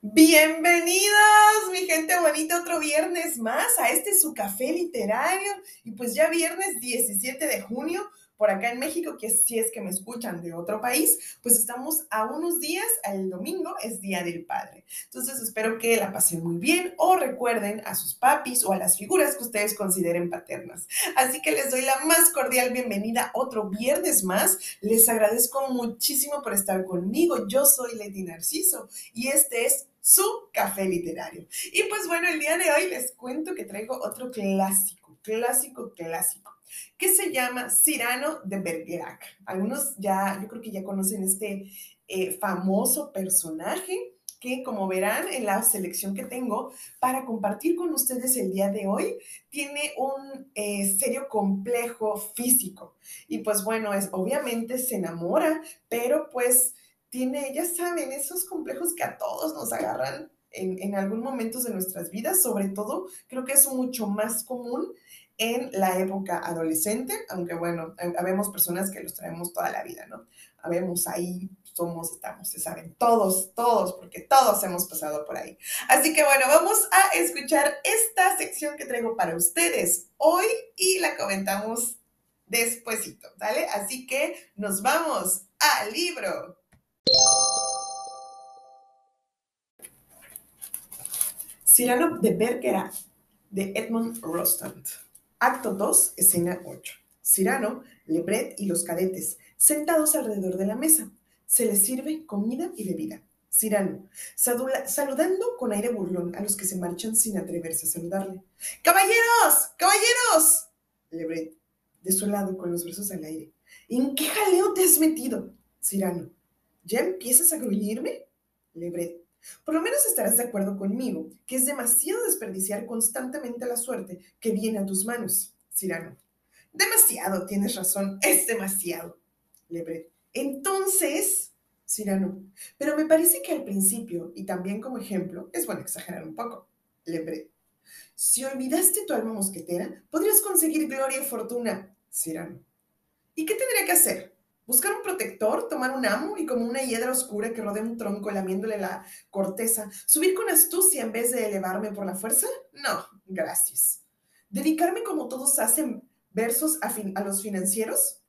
Bienvenidos, mi gente bonita, otro viernes más a este su café literario. Y pues ya viernes 17 de junio, por acá en México, que si es que me escuchan de otro país, pues estamos a unos días, el domingo es Día del Padre. Entonces espero que la pasen muy bien o recuerden a sus papis o a las figuras que ustedes consideren paternas. Así que les doy la más cordial bienvenida otro viernes más. Les agradezco muchísimo por estar conmigo. Yo soy Leti Narciso y este es su café literario. Y pues bueno, el día de hoy les cuento que traigo otro clásico, clásico, clásico que se llama Cyrano de Bergerac. Algunos ya, yo creo que ya conocen este eh, famoso personaje que como verán en la selección que tengo para compartir con ustedes el día de hoy, tiene un eh, serio complejo físico. Y pues bueno, es obviamente se enamora, pero pues tiene, ya saben, esos complejos que a todos nos agarran en, en algún momento de nuestras vidas, sobre todo creo que es mucho más común en la época adolescente, aunque bueno, habemos personas que los traemos toda la vida, ¿no? Habemos ahí, somos, estamos, se saben, todos, todos, porque todos hemos pasado por ahí. Así que bueno, vamos a escuchar esta sección que traigo para ustedes hoy y la comentamos despuesito, ¿vale? Así que nos vamos al libro. Cyrano de Bergerac, de Edmund Rostand. Acto 2, escena 8. Cyrano, Lebret y los cadetes, sentados alrededor de la mesa. Se les sirve comida y bebida. Cyrano, saludando con aire burlón a los que se marchan sin atreverse a saludarle. ¡Caballeros! ¡Caballeros! Lebret, desolado con los brazos al aire. ¿En qué jaleo te has metido? Cyrano, ¿ya empiezas a gruñirme? Lebret, por lo menos estarás de acuerdo conmigo que es demasiado desperdiciar constantemente la suerte que viene a tus manos, Cirano. Demasiado, tienes razón, es demasiado. Lebret. Entonces, Cirano, pero me parece que al principio, y también como ejemplo, es bueno exagerar un poco. Lebret. Si olvidaste tu alma mosquetera, podrías conseguir gloria y fortuna, Cirano. ¿Y qué tendría que hacer? Buscar un protector, tomar un amo y como una hiedra oscura que rodea un tronco lamiéndole la corteza, subir con astucia en vez de elevarme por la fuerza? No, gracias. ¿Dedicarme como todos hacen versos a, los financieros?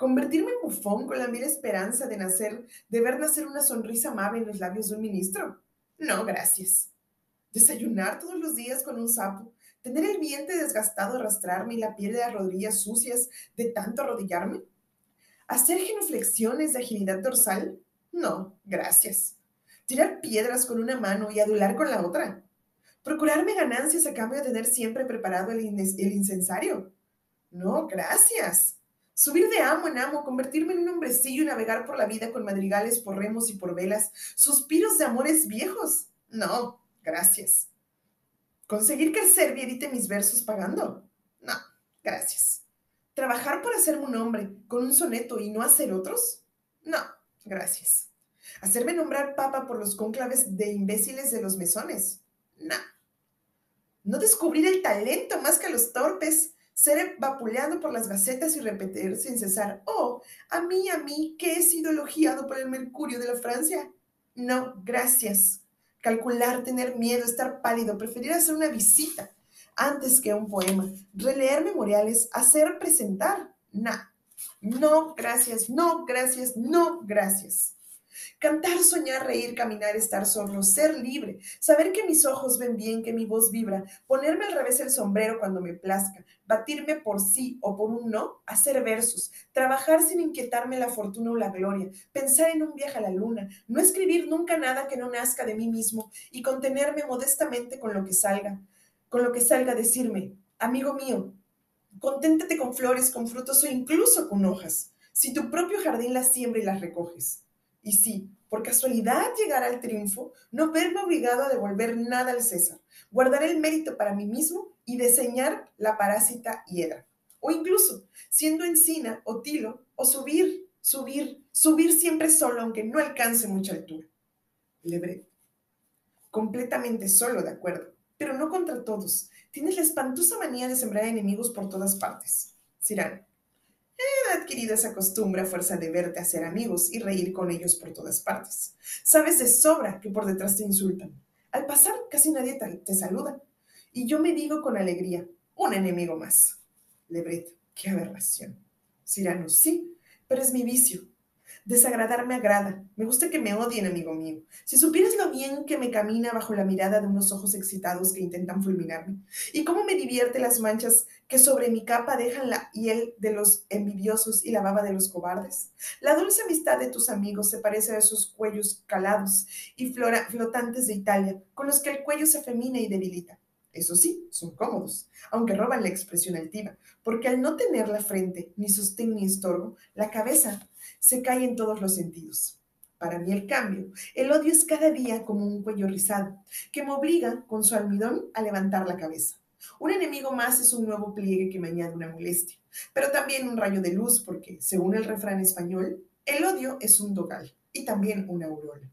¿Convertirme en bufón con la mera esperanza de nacer, de ver nacer una sonrisa amable en los labios de un ministro? No, gracias. ¿Desayunar todos los días con un sapo? ¿Tener el vientre desgastado arrastrarme y la piel de las rodillas sucias de tanto arrodillarme? ¿Hacer genuflexiones de agilidad dorsal? No, gracias. ¿Tirar piedras con una mano y adular con la otra? ¿Procurarme ganancias a cambio de tener siempre preparado el, el incensario? No, gracias. Subir de amo en amo, convertirme en un hombrecillo y navegar por la vida con madrigales por remos y por velas, suspiros de amores viejos. No, gracias. ¿Conseguir que el Servi edite mis versos pagando? No, gracias. ¿Trabajar por hacerme un hombre con un soneto y no hacer otros? No, gracias. ¿Hacerme nombrar papa por los cónclaves de imbéciles de los mesones? No. ¿No descubrir el talento más que los torpes? ¿Ser vapuleado por las gacetas y repetir sin cesar, oh, a mí, a mí, que he sido elogiado por el Mercurio de la Francia? No, gracias. Calcular, tener miedo, estar pálido, preferir hacer una visita antes que un poema. Releer memoriales, hacer presentar. No, no, gracias, no, gracias, no, gracias. Cantar, soñar, reír, caminar, estar solo, ser libre, saber que mis ojos ven bien, que mi voz vibra, ponerme al revés el sombrero cuando me plazca, batirme por sí o por un no, hacer versos, trabajar sin inquietarme la fortuna o la gloria, pensar en un viaje a la luna, no escribir nunca nada que no nazca de mí mismo y contenerme modestamente con lo que salga, con lo que salga a decirme, amigo mío, conténtate con flores, con frutos o incluso con hojas, si tu propio jardín las siembra y las recoges. Y si, por casualidad llegara al triunfo, no verme obligado a devolver nada al César, guardaré el mérito para mí mismo y diseñar la parásita hiedra. O incluso, siendo encina o tilo, o subir, subir, subir siempre solo, aunque no alcance mucha altura. Lebret. Completamente solo, de acuerdo pero no contra todos. Tienes la espantosa manía de sembrar enemigos por todas partes. Cirano. He adquirido esa costumbre a fuerza de verte hacer amigos y reír con ellos por todas partes. Sabes de sobra que por detrás te insultan. Al pasar casi nadie te saluda. Y yo me digo con alegría, un enemigo más. Lebret, qué aberración. Cirano, sí, pero es mi vicio. Desagradar me agrada. Me gusta que me odien, amigo mío. Si supieras lo bien que me camina bajo la mirada de unos ojos excitados que intentan fulminarme, y cómo me divierte las manchas que sobre mi capa dejan la hiel de los envidiosos y la baba de los cobardes. La dulce amistad de tus amigos se parece a esos cuellos calados y flotantes de Italia, con los que el cuello se afemina y debilita. Eso sí, son cómodos, aunque roban la expresión altiva, porque al no tener la frente, ni sostén ni estorbo, la cabeza se cae en todos los sentidos. Para mí el cambio, el odio es cada día como un cuello rizado, que me obliga con su almidón a levantar la cabeza. Un enemigo más es un nuevo pliegue que me añade una molestia, pero también un rayo de luz porque, según el refrán español, el odio es un dogal y también una aurora.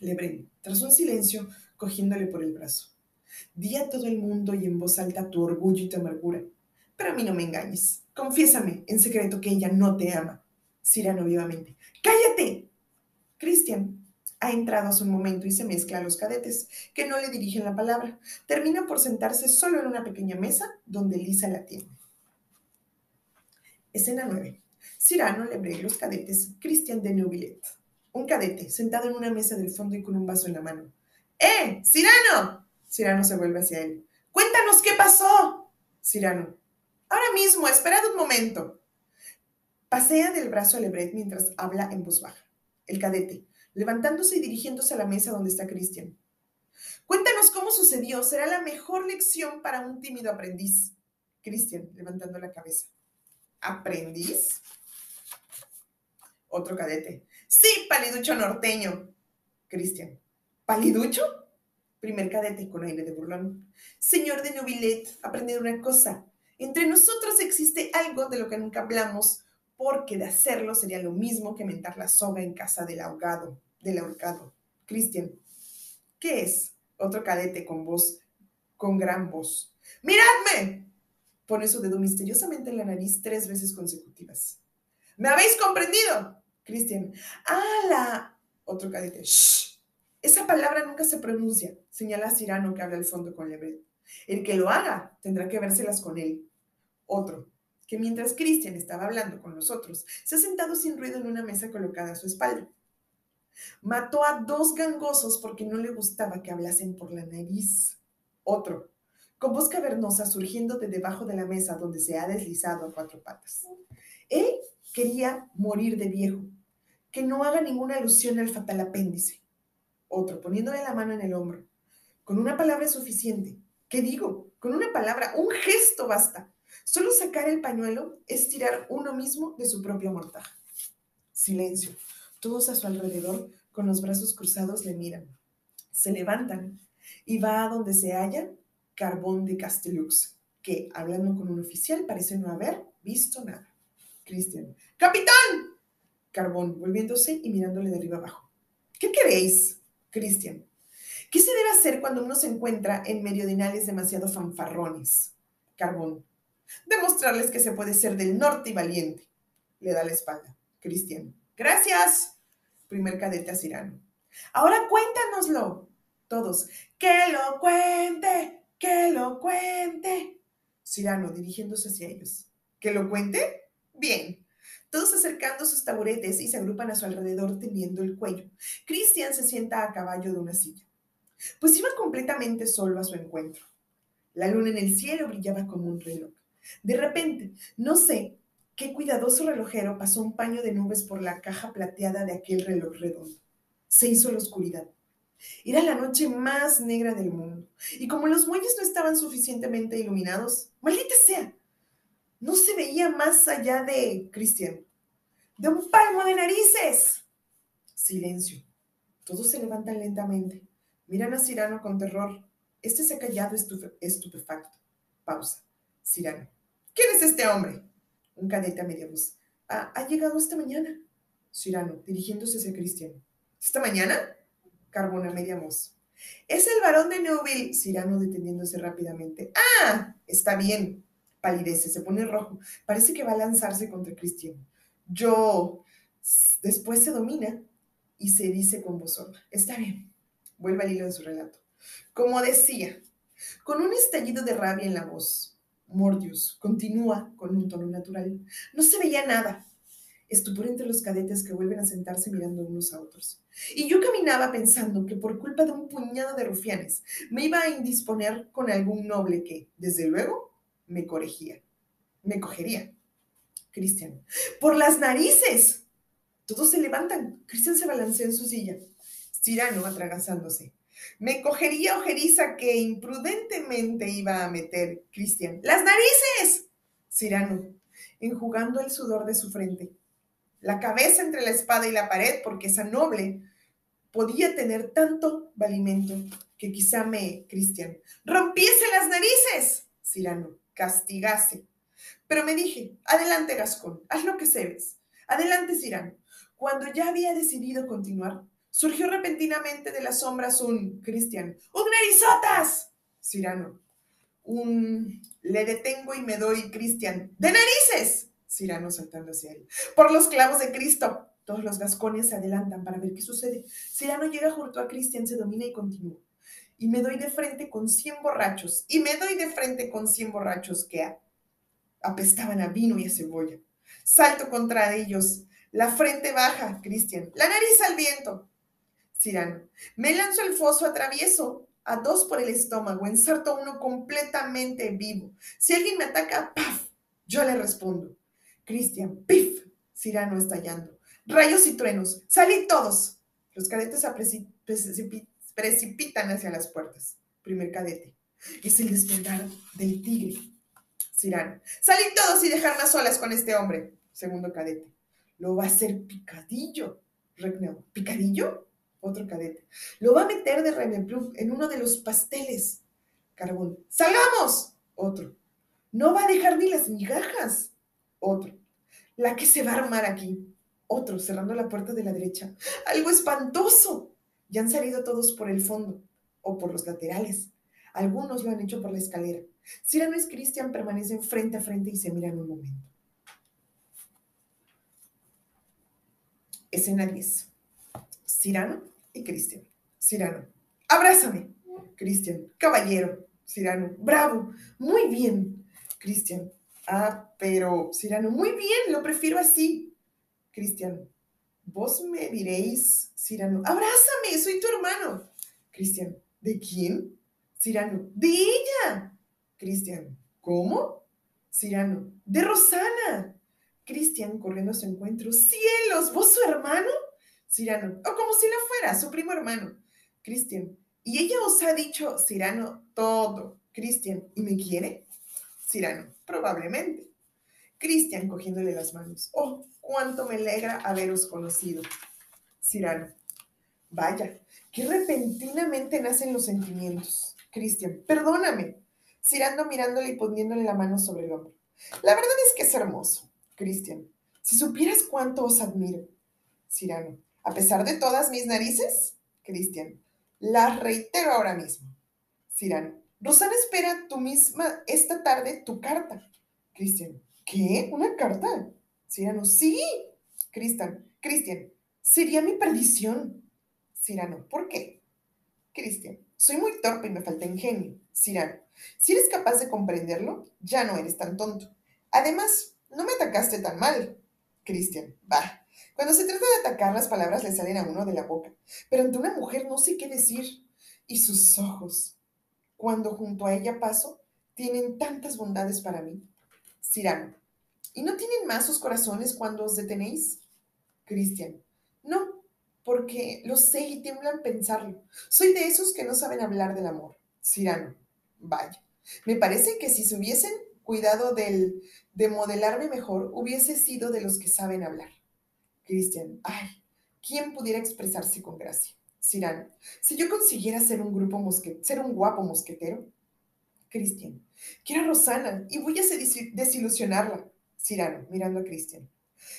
Lebrén, tras un silencio, cogiéndole por el brazo. Di a todo el mundo y en voz alta tu orgullo y tu amargura. Pero a mí no me engañes. Confiésame en secreto que ella no te ama. Cirano vivamente. ¡Cállate! Cristian ha entrado hace un momento y se mezcla a los cadetes, que no le dirigen la palabra. Termina por sentarse solo en una pequeña mesa donde Lisa la tiene. Escena 9. Cirano le a los cadetes Cristian de Neuvillet. Un cadete, sentado en una mesa del fondo y con un vaso en la mano. ¡Eh! ¡Cirano! Cirano se vuelve hacia él. Cuéntanos qué pasó. Cirano. Ahora mismo, esperad un momento. Pasea del brazo a Lebret mientras habla en voz baja. El cadete, levantándose y dirigiéndose a la mesa donde está Cristian. Cuéntanos cómo sucedió. Será la mejor lección para un tímido aprendiz. Cristian, levantando la cabeza. ¿Aprendiz? Otro cadete. Sí, paliducho norteño. Cristian. ¿Paliducho? Primer cadete con aire de burlón. Señor de Nobilet, aprended una cosa. Entre nosotros existe algo de lo que nunca hablamos, porque de hacerlo sería lo mismo que mentar la soga en casa del ahogado, del ahorcado. Cristian, ¿qué es? Otro cadete con voz, con gran voz. ¡Miradme! Pone su dedo misteriosamente en la nariz tres veces consecutivas. ¿Me habéis comprendido? Cristian, ¡ah, la! Otro cadete, ¡shh! Esa palabra nunca se pronuncia, señala Cirano que habla al fondo con Lebret. El que lo haga tendrá que vérselas con él. Otro, que mientras Cristian estaba hablando con los otros, se ha sentado sin ruido en una mesa colocada a su espalda. Mató a dos gangosos porque no le gustaba que hablasen por la nariz. Otro, con voz cavernosa surgiendo de debajo de la mesa donde se ha deslizado a cuatro patas. Él quería morir de viejo, que no haga ninguna alusión al fatal apéndice otro, poniéndole la mano en el hombro. Con una palabra es suficiente. ¿Qué digo? Con una palabra, un gesto basta. Solo sacar el pañuelo es tirar uno mismo de su propio mortaja. Silencio. Todos a su alrededor, con los brazos cruzados, le miran. Se levantan y va a donde se halla Carbón de Castellux, que, hablando con un oficial, parece no haber visto nada. Cristian. ¡Capitán! Carbón, volviéndose y mirándole de arriba abajo. ¿Qué queréis? Cristian. ¿Qué se debe hacer cuando uno se encuentra en inales demasiado fanfarrones? Carbón. Demostrarles que se puede ser del norte y valiente. Le da la espalda. Cristian. Gracias. Primer cadete a Cirano. Ahora cuéntanoslo. Todos. Que lo cuente, que lo cuente. Cirano dirigiéndose hacia ellos. ¿Que lo cuente? Bien todos acercando sus taburetes y se agrupan a su alrededor tendiendo el cuello. Christian se sienta a caballo de una silla, pues iba completamente solo a su encuentro. La luna en el cielo brillaba como un reloj. De repente, no sé qué cuidadoso relojero pasó un paño de nubes por la caja plateada de aquel reloj redondo. Se hizo la oscuridad. Era la noche más negra del mundo, y como los muelles no estaban suficientemente iluminados, maldita sea, no se veía más allá de Cristian. ¡De un palmo de narices! Silencio. Todos se levantan lentamente. Miran a Cirano con terror. Este se ha callado estupefacto. Pausa. Cirano. ¿Quién es este hombre? Un cadete a media voz. Ha, ha llegado esta mañana. Cirano, dirigiéndose hacia Cristian. ¿Esta mañana? Carbón a media voz. Es el varón de Neuville, Cirano deteniéndose rápidamente. Ah, está bien. Palidece, se pone rojo. Parece que va a lanzarse contra Cristian. Yo. Después se domina y se dice con voz sorda. Está bien. Vuelve al hilo de su relato. Como decía, con un estallido de rabia en la voz, Mordius continúa con un tono natural. No se veía nada. Estupor entre los cadetes que vuelven a sentarse mirando unos a otros. Y yo caminaba pensando que por culpa de un puñado de rufianes me iba a indisponer con algún noble que, desde luego, me corregía. Me cogería. Cristian. ¡Por las narices! Todos se levantan. Cristian se balancea en su silla. Cirano atragasándose. Me cogería ojeriza que imprudentemente iba a meter Cristian. ¡Las narices! Cirano, enjugando el sudor de su frente. La cabeza entre la espada y la pared, porque esa noble podía tener tanto valimento que quizá me, Cristian, rompiese las narices. Cirano, castigase. Pero me dije, adelante, Gascón, haz lo que sabes. Adelante, Cirano. Cuando ya había decidido continuar, Surgió repentinamente de las sombras un Cristian. ¡Un narizotas! Cirano. Un le detengo y me doy Cristian. ¡De narices! Cirano saltando hacia él. Por los clavos de Cristo. Todos los gascones se adelantan para ver qué sucede. Cirano llega junto a Cristian, se domina y continúa. Y me doy de frente con cien borrachos. Y me doy de frente con cien borrachos que apestaban a vino y a cebolla. Salto contra ellos. La frente baja, Cristian. La nariz al viento. Cirano. Me lanzo al foso, atravieso a dos por el estómago, ensarto uno completamente vivo. Si alguien me ataca, ¡paf! Yo le respondo. Cristian, ¡pif! Cirano estallando. Rayos y truenos. ¡Salid todos! Los cadetes se precipitan hacia las puertas. Primer cadete. Es el despertar del tigre. Cirano. Salid todos y dejarme a solas con este hombre. Segundo cadete. Lo va a hacer picadillo. Regneo. ¿Picadillo? otro cadete. Lo va a meter de Revenpluf en uno de los pasteles. Carbón. ¡Salgamos! Otro. No va a dejar ni las migajas. Otro. La que se va a armar aquí. Otro, cerrando la puerta de la derecha. ¡Algo espantoso! Ya han salido todos por el fondo o por los laterales. Algunos lo han hecho por la escalera. Cyrano y Cristian permanecen frente a frente y se miran un momento. Escena 10. Cirano y Cristian. Cirano, abrázame. Cristian, caballero. Cirano, bravo, muy bien. Cristian, ah, pero Cirano, muy bien, lo prefiero así. Cristian, vos me diréis, Cirano, abrázame, soy tu hermano. Cristian, ¿de quién? Cirano, de ella. Cristian, ¿cómo? Cirano, de Rosana. Cristian corriendo a su encuentro, cielos, ¿vos su hermano? Cirano, o como si lo fuera, su primo hermano, Cristian. Y ella os ha dicho, Cirano, todo. Cristian, ¿y me quiere? Cirano, probablemente. Cristian, cogiéndole las manos. Oh, cuánto me alegra haberos conocido. Cirano, vaya, qué repentinamente nacen los sentimientos. Cristian, perdóname. Cirano mirándole y poniéndole la mano sobre el hombro. La verdad es que es hermoso. Cristian, si supieras cuánto os admiro. Cirano, a pesar de todas mis narices, Cristian, las reitero ahora mismo. Cirano, Rosana espera tú misma esta tarde tu carta. Cristian, ¿qué? ¿Una carta? Cirano, sí. Cristian, Cristian, sería mi perdición. Cirano, ¿por qué? Cristian, soy muy torpe y me falta ingenio. Cirano, si eres capaz de comprenderlo, ya no eres tan tonto. Además, no me atacaste tan mal. Cristian, va, cuando se trata de atacar, las palabras le salen a uno de la boca, pero ante una mujer no sé qué decir. Y sus ojos, cuando junto a ella paso, tienen tantas bondades para mí. Cirano, ¿y no tienen más sus corazones cuando os detenéis? Cristian, no, porque lo sé y tiemblan pensarlo. Soy de esos que no saben hablar del amor. Cirano, vaya, me parece que si se hubiesen cuidado del, de modelarme mejor, hubiese sido de los que saben hablar. Cristian, ay, ¿quién pudiera expresarse con gracia? Cirano, si yo consiguiera ser un grupo mosquetero, ser un guapo mosquetero. Cristian, quiero a Rosana y voy a desilusionarla. Cirano, mirando a Cristian.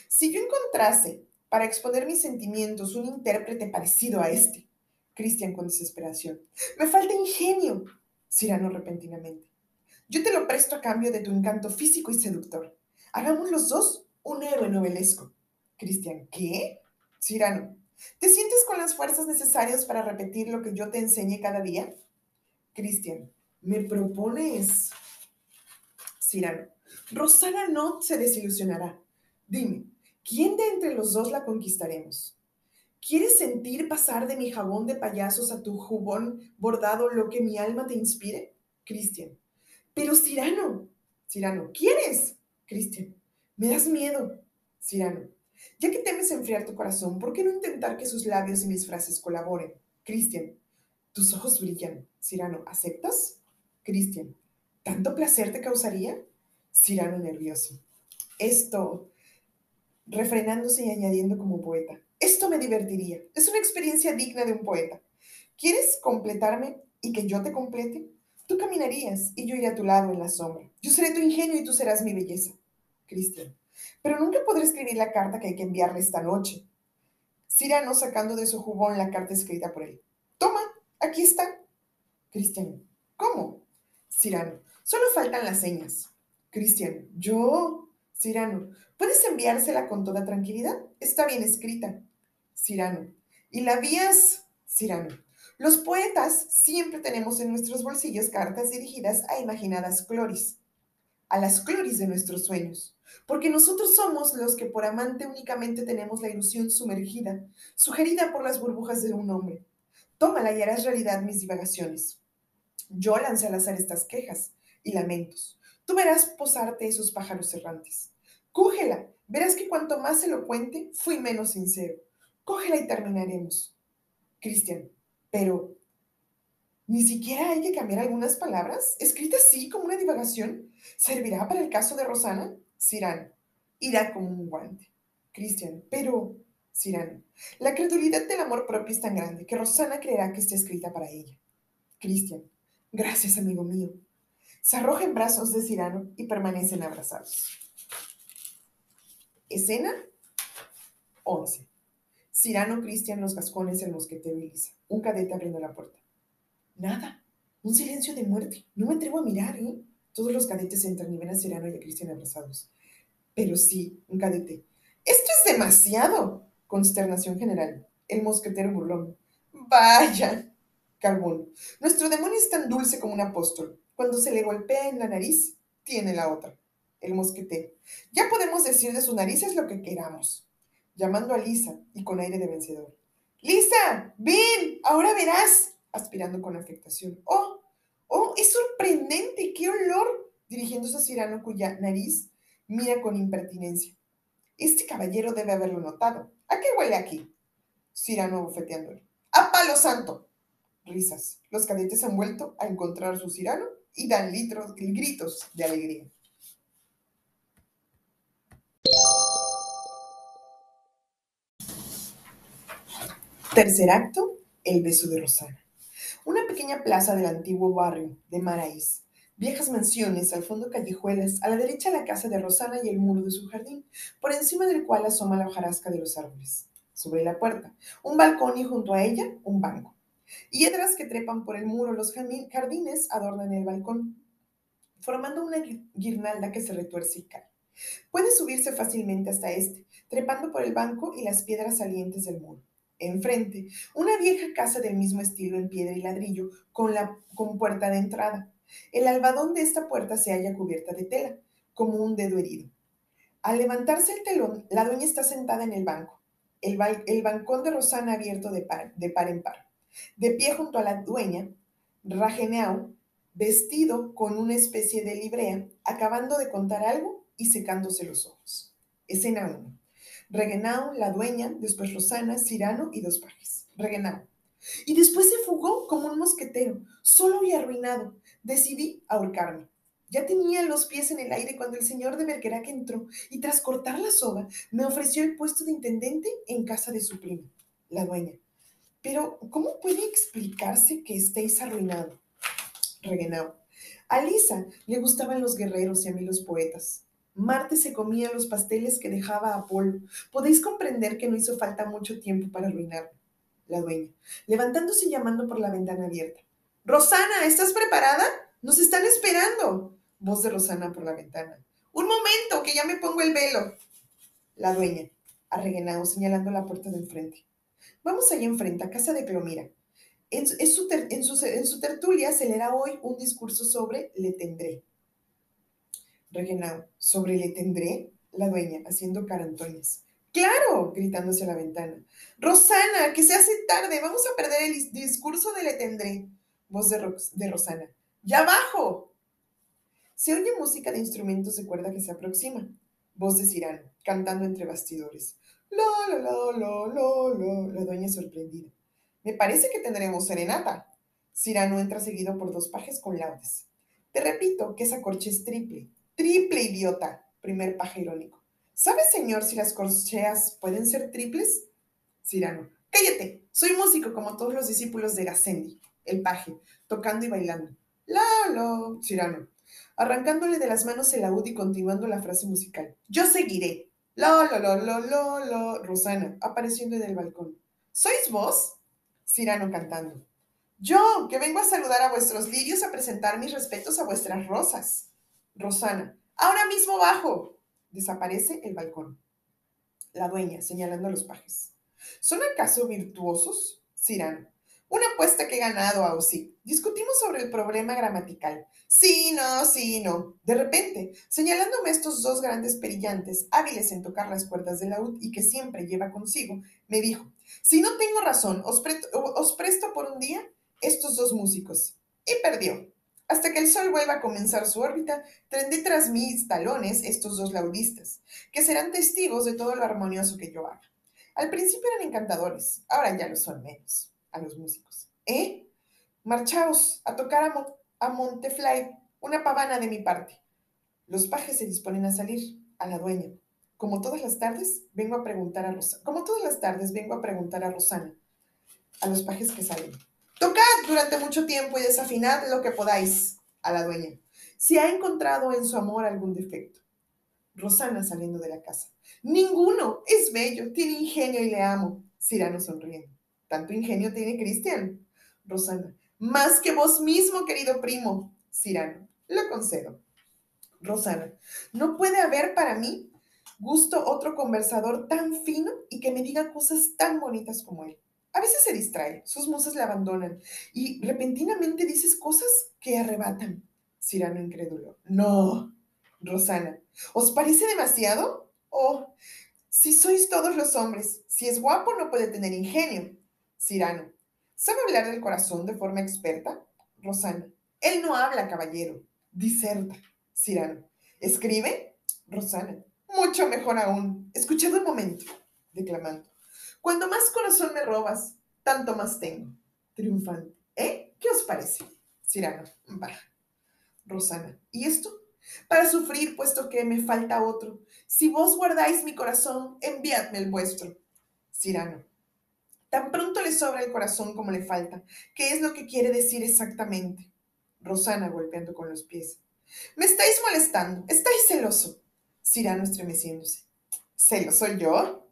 Si yo encontrase para exponer mis sentimientos un intérprete parecido a este. Cristian con desesperación. Me falta ingenio. Cirano repentinamente. Yo te lo presto a cambio de tu encanto físico y seductor. Hagamos los dos un héroe novelesco. Cristian, ¿qué? Cirano, ¿te sientes con las fuerzas necesarias para repetir lo que yo te enseñé cada día? Cristian, ¿me propones? Cirano, Rosana no se desilusionará. Dime, ¿quién de entre los dos la conquistaremos? ¿Quieres sentir pasar de mi jabón de payasos a tu jubón bordado lo que mi alma te inspire? Cristian, pero Cirano, Cirano, ¿quieres? Cristian, me das miedo. Cirano, ya que temes enfriar tu corazón, ¿por qué no intentar que sus labios y mis frases colaboren? Cristian, tus ojos brillan. Cirano, ¿aceptas? Cristian, ¿tanto placer te causaría? Cirano nervioso. Esto, refrenándose y añadiendo como poeta, esto me divertiría. Es una experiencia digna de un poeta. ¿Quieres completarme y que yo te complete? Tú caminarías y yo iré a tu lado en la sombra. Yo seré tu ingenio y tú serás mi belleza. Cristian. Pero nunca podré escribir la carta que hay que enviarle esta noche. Cirano sacando de su jubón la carta escrita por él. Toma, aquí está. Cristian. ¿Cómo? Cirano. Solo faltan las señas. Cristian. Yo. Cirano. ¿Puedes enviársela con toda tranquilidad? Está bien escrita. Cirano. ¿Y la vías? Cirano. Los poetas siempre tenemos en nuestros bolsillos cartas dirigidas a imaginadas cloris, a las cloris de nuestros sueños, porque nosotros somos los que por amante únicamente tenemos la ilusión sumergida, sugerida por las burbujas de un hombre. Tómala y harás realidad mis divagaciones. Yo lancé al azar estas quejas y lamentos. Tú verás posarte esos pájaros errantes. Cógela, verás que cuanto más se lo cuente, fui menos sincero. Cógela y terminaremos. Cristian, pero ni siquiera hay que cambiar algunas palabras. Escrita así como una divagación, ¿servirá para el caso de Rosana? Cirano, irá como un guante. Cristian, pero, Cirano, la credulidad del amor propio es tan grande que Rosana creerá que está escrita para ella. Cristian, gracias, amigo mío. Se arroja en brazos de Cirano y permanecen abrazados. Escena 11. Cirano, Cristian, los gascones, el mosquetero y Lisa. Un cadete abriendo la puerta. Nada. Un silencio de muerte. No me atrevo a mirar, ¿eh? Todos los cadetes entran y ven a Cirano y a Cristian abrazados. Pero sí, un cadete. ¡Esto es demasiado! Consternación general. El mosquetero burlón. ¡Vaya! Carbón. Nuestro demonio es tan dulce como un apóstol. Cuando se le golpea en la nariz, tiene la otra. El mosquetero. Ya podemos decir de su narices lo que queramos llamando a Lisa y con aire de vencedor. Lisa, ven, ahora verás, aspirando con afectación. Oh, oh, es sorprendente, qué olor, dirigiéndose a Cirano cuya nariz mira con impertinencia. Este caballero debe haberlo notado. ¿A qué huele aquí? Cirano bofeteándole. ¡A palo santo! Risas. Los cadetes han vuelto a encontrar su Cirano y dan litros, gritos de alegría. Tercer acto, el beso de Rosana. Una pequeña plaza del antiguo barrio de Maraís. Viejas mansiones, al fondo callejuelas, a la derecha la casa de Rosana y el muro de su jardín, por encima del cual asoma la hojarasca de los árboles. Sobre la puerta, un balcón y junto a ella, un banco. Hiedras que trepan por el muro, los jardines adornan el balcón, formando una guirnalda que se retuerce y cae. Puede subirse fácilmente hasta este, trepando por el banco y las piedras salientes del muro. Enfrente, una vieja casa del mismo estilo en piedra y ladrillo con, la, con puerta de entrada. El albadón de esta puerta se halla cubierta de tela, como un dedo herido. Al levantarse el telón, la dueña está sentada en el banco, el, el bancón de Rosana abierto de par, de par en par. De pie junto a la dueña, Rageneau, vestido con una especie de librea, acabando de contar algo y secándose los ojos. Escena 1. Regenau, la dueña, después Rosana, Cirano y dos pajes. Regenau. Y después se fugó como un mosquetero, solo y arruinado. Decidí ahorcarme. Ya tenía los pies en el aire cuando el señor de Bergerac entró y tras cortar la soga me ofreció el puesto de intendente en casa de su prima, la dueña. Pero, ¿cómo puede explicarse que estéis arruinado? Regenau. A Lisa le gustaban los guerreros y a mí los poetas. Marte se comía los pasteles que dejaba Apolo. Podéis comprender que no hizo falta mucho tiempo para arruinarme. La dueña, levantándose y llamando por la ventana abierta. Rosana, ¿estás preparada? Nos están esperando. Voz de Rosana por la ventana. Un momento, que ya me pongo el velo. La dueña, arreguenado, señalando la puerta de enfrente. Vamos allá enfrente, a casa de Clomira. En, su, en, su, en su tertulia se leerá hoy un discurso sobre le tendré. Regenao, ¿sobre le tendré? La dueña, haciendo carantones. ¡Claro! gritándose a la ventana. Rosana, que se hace tarde, vamos a perder el discurso de le tendré. Voz de, de Rosana. ¡Ya abajo! Se oye música de instrumentos de cuerda que se aproxima. Voz de Cirano, cantando entre bastidores. La, la, la, la, la, la. La dueña sorprendida. Me parece que tendremos serenata. Cirano entra seguido por dos pajes con laudes. Te repito que esa corche es triple. Triple idiota. Primer paje irónico. ¿Sabe, señor, si las corcheas pueden ser triples? Cirano. Cállate. Soy músico como todos los discípulos de Gassendi. El paje, tocando y bailando. La, la. Cirano. Arrancándole de las manos el laúd y continuando la frase musical. Yo seguiré. La, la, la, la, la, la. Rosana, apareciendo en el balcón. ¿Sois vos? Cirano cantando. Yo, que vengo a saludar a vuestros lirios, a presentar mis respetos a vuestras rosas. Rosana, ahora mismo bajo. Desaparece el balcón. La dueña, señalando a los pajes. ¿Son acaso virtuosos? Cirano. Una apuesta que he ganado, Aussie. Discutimos sobre el problema gramatical. Sí, no, sí, no. De repente, señalándome estos dos grandes perillantes, hábiles en tocar las cuerdas del laúd y que siempre lleva consigo, me dijo, si no tengo razón, os presto por un día estos dos músicos. Y perdió. Hasta que el sol vuelva a comenzar su órbita, tendré tras mis talones estos dos laudistas, que serán testigos de todo lo armonioso que yo haga. Al principio eran encantadores, ahora ya lo son menos a los músicos. ¿Eh? Marchaos a tocar a, a Montefly, una pavana de mi parte. Los pajes se disponen a salir, a la dueña. Como todas las tardes, vengo a preguntar a Rosana. Como todas las tardes, vengo a preguntar a Rosana, a los pajes que salen. Tocad durante mucho tiempo y desafinad lo que podáis a la dueña. Si ha encontrado en su amor algún defecto. Rosana saliendo de la casa. Ninguno. Es bello, tiene ingenio y le amo. Cirano sonriendo. Tanto ingenio tiene Cristian. Rosana. Más que vos mismo, querido primo. Cirano. Lo concedo. Rosana. No puede haber para mí gusto otro conversador tan fino y que me diga cosas tan bonitas como él. A veces se distrae, sus musas le abandonan y repentinamente dices cosas que arrebatan. Cirano incrédulo. No. Rosana. ¿Os parece demasiado? Oh, si sois todos los hombres, si es guapo no puede tener ingenio. Cirano. ¿Sabe hablar del corazón de forma experta? Rosana. Él no habla, caballero. Diserta. Cirano. ¿Escribe? Rosana. Mucho mejor aún. Escuchad un momento. Declamando. Cuando más corazón me robas, tanto más tengo. Triunfante. ¿Eh? ¿Qué os parece? Cirano. Bah. Rosana. ¿Y esto? Para sufrir, puesto que me falta otro. Si vos guardáis mi corazón, enviadme el vuestro. Cirano. Tan pronto le sobra el corazón como le falta. ¿Qué es lo que quiere decir exactamente? Rosana golpeando con los pies. Me estáis molestando. Estáis celoso. Cirano estremeciéndose. ¿Celoso yo?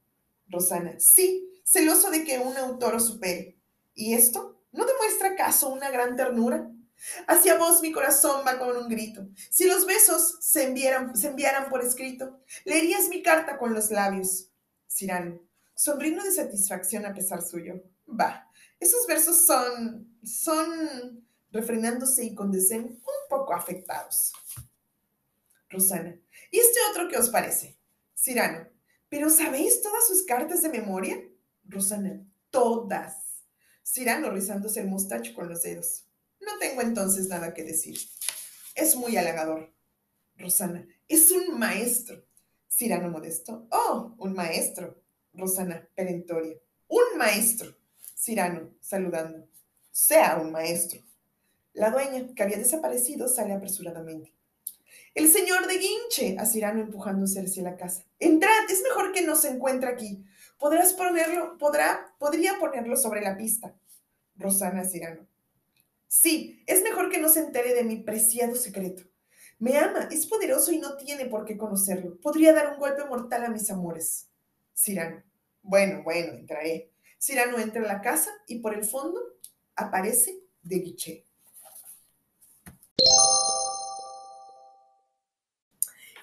Rosana. Sí, celoso de que un autor os supere. ¿Y esto? ¿No demuestra acaso una gran ternura? Hacia vos mi corazón va con un grito. Si los besos se enviaran, se enviaran por escrito, leerías mi carta con los labios. Cirano sonriendo de satisfacción a pesar suyo. Va, esos versos son, son, refrenándose y con deseo, un poco afectados. Rosana, ¿y este otro qué os parece? Cirano, ¿pero sabéis todas sus cartas de memoria? Rosana, todas. Cirano rizándose el mostacho con los dedos. No tengo entonces nada que decir. Es muy halagador. Rosana, es un maestro. Cirano modesto. Oh, un maestro. Rosana, perentoria. Un maestro. Cirano, saludando. Sea un maestro. La dueña, que había desaparecido, sale apresuradamente. El señor de Guinche, a Cirano empujándose hacia la casa. Entrad, es mejor que no se encuentre aquí. Podrás ponerlo, podrá, podría ponerlo sobre la pista. Rosana Cirano. Sí, es mejor que no se entere de mi preciado secreto. Me ama, es poderoso y no tiene por qué conocerlo. Podría dar un golpe mortal a mis amores. Cirano. Bueno, bueno, entraré. Cirano entra a la casa y por el fondo aparece de Guiche.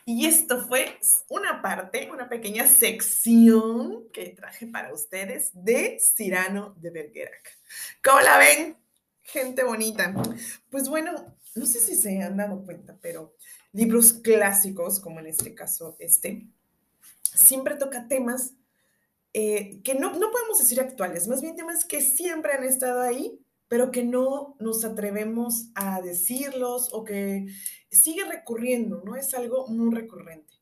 Y esto fue una parte, una pequeña sección que traje para ustedes de Cirano de Bergerac. ¿Cómo la ven? Gente bonita. Pues bueno, no sé si se han dado cuenta, pero libros clásicos, como en este caso este, siempre toca temas eh, que no, no podemos decir actuales, más bien temas que siempre han estado ahí, pero que no nos atrevemos a decirlos o que sigue recurriendo, ¿no? Es algo muy recurrente.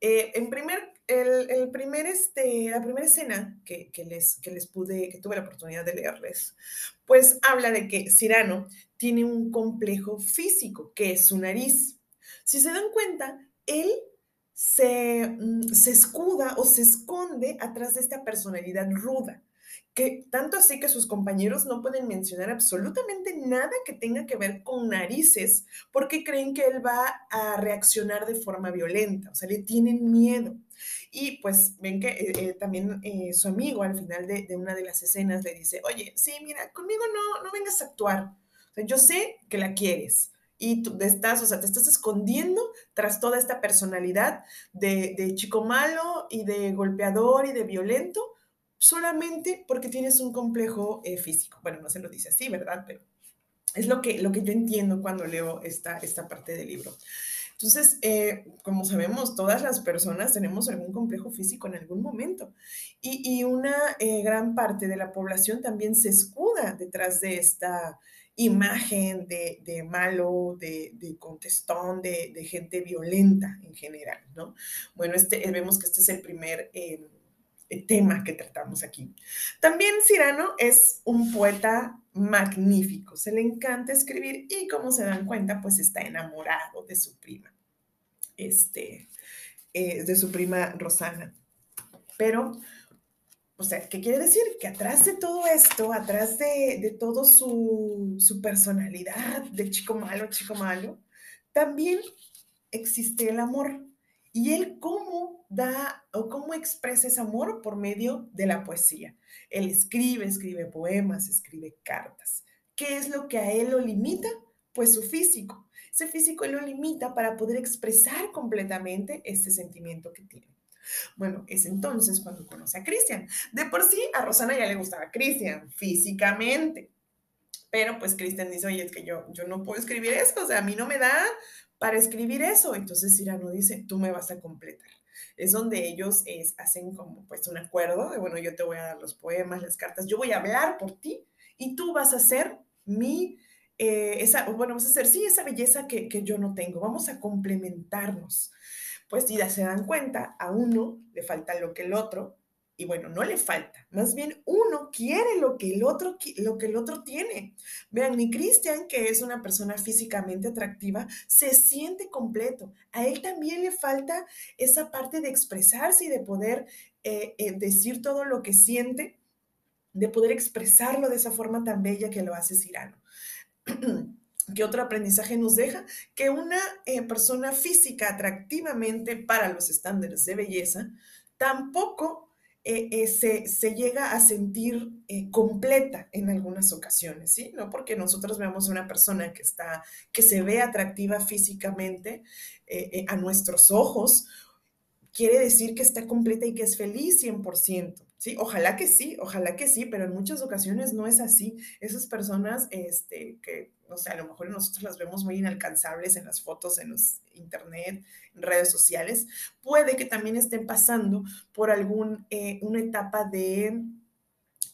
Eh, en primer, el, primer, este, la primera escena que, que, les, que les pude, que tuve la oportunidad de leerles, pues habla de que Cirano tiene un complejo físico, que es su nariz. Si se dan cuenta, él se, mm, se escuda o se esconde atrás de esta personalidad ruda que tanto así que sus compañeros no pueden mencionar absolutamente nada que tenga que ver con narices porque creen que él va a reaccionar de forma violenta, o sea, le tienen miedo. Y pues ven que eh, eh, también eh, su amigo al final de, una de las escenas le dice, oye, sí, mira, conmigo no, no vengas a actuar. O sea, yo sé que la quieres, y tú estás, o sea, te estás escondiendo tras toda esta personalidad de, de, chico malo y de golpeador y de violento solamente porque tienes un complejo eh, físico. Bueno, no se lo dice así, ¿verdad? Pero es lo que, lo que yo entiendo cuando leo esta, esta parte del libro. Entonces, eh, como sabemos, todas las personas tenemos algún complejo físico en algún momento y, y una eh, gran parte de la población también se escuda detrás de esta imagen de, de malo, de, de contestón, de, de, gente violenta en general, ¿no? Bueno, este, vemos que este es el primer tema que tratamos aquí. También Cirano es un poeta magnífico, se le encanta escribir y como se dan cuenta, pues está enamorado de su prima, este, eh, de su prima Rosana. Pero, o sea, ¿qué quiere decir? Que atrás de todo esto, atrás de, de todo su, su personalidad de chico malo, chico malo, también existe el amor. ¿Y él cómo da o cómo expresa ese amor? Por medio de la poesía. Él escribe, escribe poemas, escribe cartas. ¿Qué es lo que a él lo limita? Pues su físico. Ese físico él lo limita para poder expresar completamente este sentimiento que tiene. Bueno, es entonces cuando conoce a Cristian. De por sí, a Rosana ya le gustaba Cristian físicamente. Pero pues Cristian dice, oye, es que yo, yo no puedo escribir eso, o sea, a mí no me da para escribir eso. Entonces Cirano dice, tú me vas a completar. Es donde ellos es, hacen como pues un acuerdo de, bueno, yo te voy a dar los poemas, las cartas, yo voy a hablar por ti y tú vas a ser mi, eh, esa, bueno, vas a ser, sí, esa belleza que, que yo no tengo, vamos a complementarnos. Pues si ya se dan cuenta, a uno le falta lo que el otro, y bueno, no le falta, más bien uno quiere lo que el otro, lo que el otro tiene. Vean, mi Cristian, que es una persona físicamente atractiva, se siente completo. A él también le falta esa parte de expresarse y de poder eh, eh, decir todo lo que siente, de poder expresarlo de esa forma tan bella que lo hace Cirano. ¿Qué otro aprendizaje nos deja? Que una eh, persona física atractivamente para los estándares de belleza tampoco eh, eh, se, llega a sentir eh, completa en algunas ocasiones, ¿sí? No porque nosotros veamos a una persona que está, que se ve atractiva físicamente a nuestros ojos, quiere decir que está completa y que es feliz 100%. Sí, ojalá que sí, ojalá que sí, pero en muchas ocasiones no es así. Esas personas este, que, o sea, a lo mejor nosotros las vemos muy inalcanzables en las fotos, en los internet, en redes sociales, puede que también estén pasando por alguna eh, una etapa de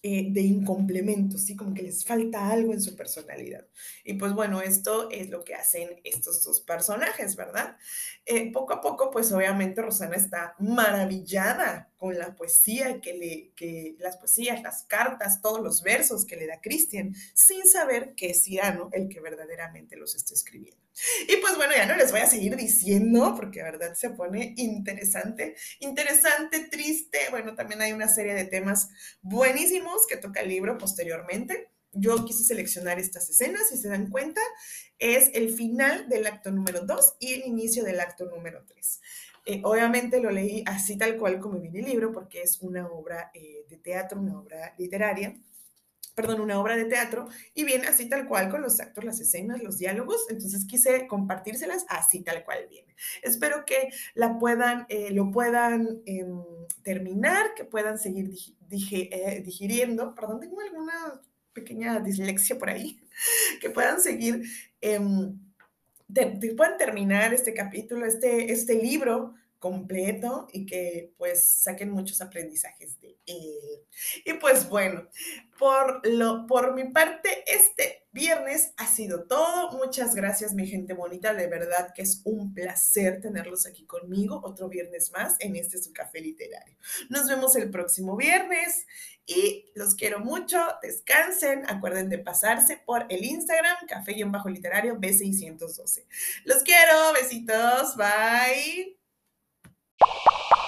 eh, de incomplemento, ¿sí? Como que les falta algo en su personalidad. Y pues bueno, esto es lo que hacen estos dos personajes, ¿verdad? Eh, poco a poco, pues obviamente Rosana está maravillada con la poesía que le, que las poesías, las cartas, todos los versos que le da Cristian, sin saber que es Cirano el que verdaderamente los está escribiendo. Y pues bueno, ya no les voy a seguir diciendo porque verdad se pone interesante, interesante, triste. Bueno, también hay una serie de temas buenísimos que toca el libro posteriormente. Yo quise seleccionar estas escenas, si se dan cuenta, es el final del acto número 2 y el inicio del acto número 3. Eh, obviamente lo leí así tal cual como viene el libro, porque es una obra eh, de teatro, una obra literaria perdón, una obra de teatro y viene así tal cual con los actos, las escenas, los diálogos. Entonces quise compartírselas así tal cual viene. Espero que la puedan, eh, lo puedan em, terminar, que puedan seguir eh, digiriendo. Perdón, tengo alguna pequeña dislexia por ahí. Que puedan seguir, em, puedan terminar este capítulo, este, este libro completo y que pues saquen muchos aprendizajes de él. Y pues bueno, por, lo, por mi parte, este viernes ha sido todo. Muchas gracias, mi gente bonita. De verdad que es un placer tenerlos aquí conmigo otro viernes más en este su café literario. Nos vemos el próximo viernes y los quiero mucho. Descansen. Acuerden de pasarse por el Instagram, café-literario B612. Los quiero. Besitos. Bye. You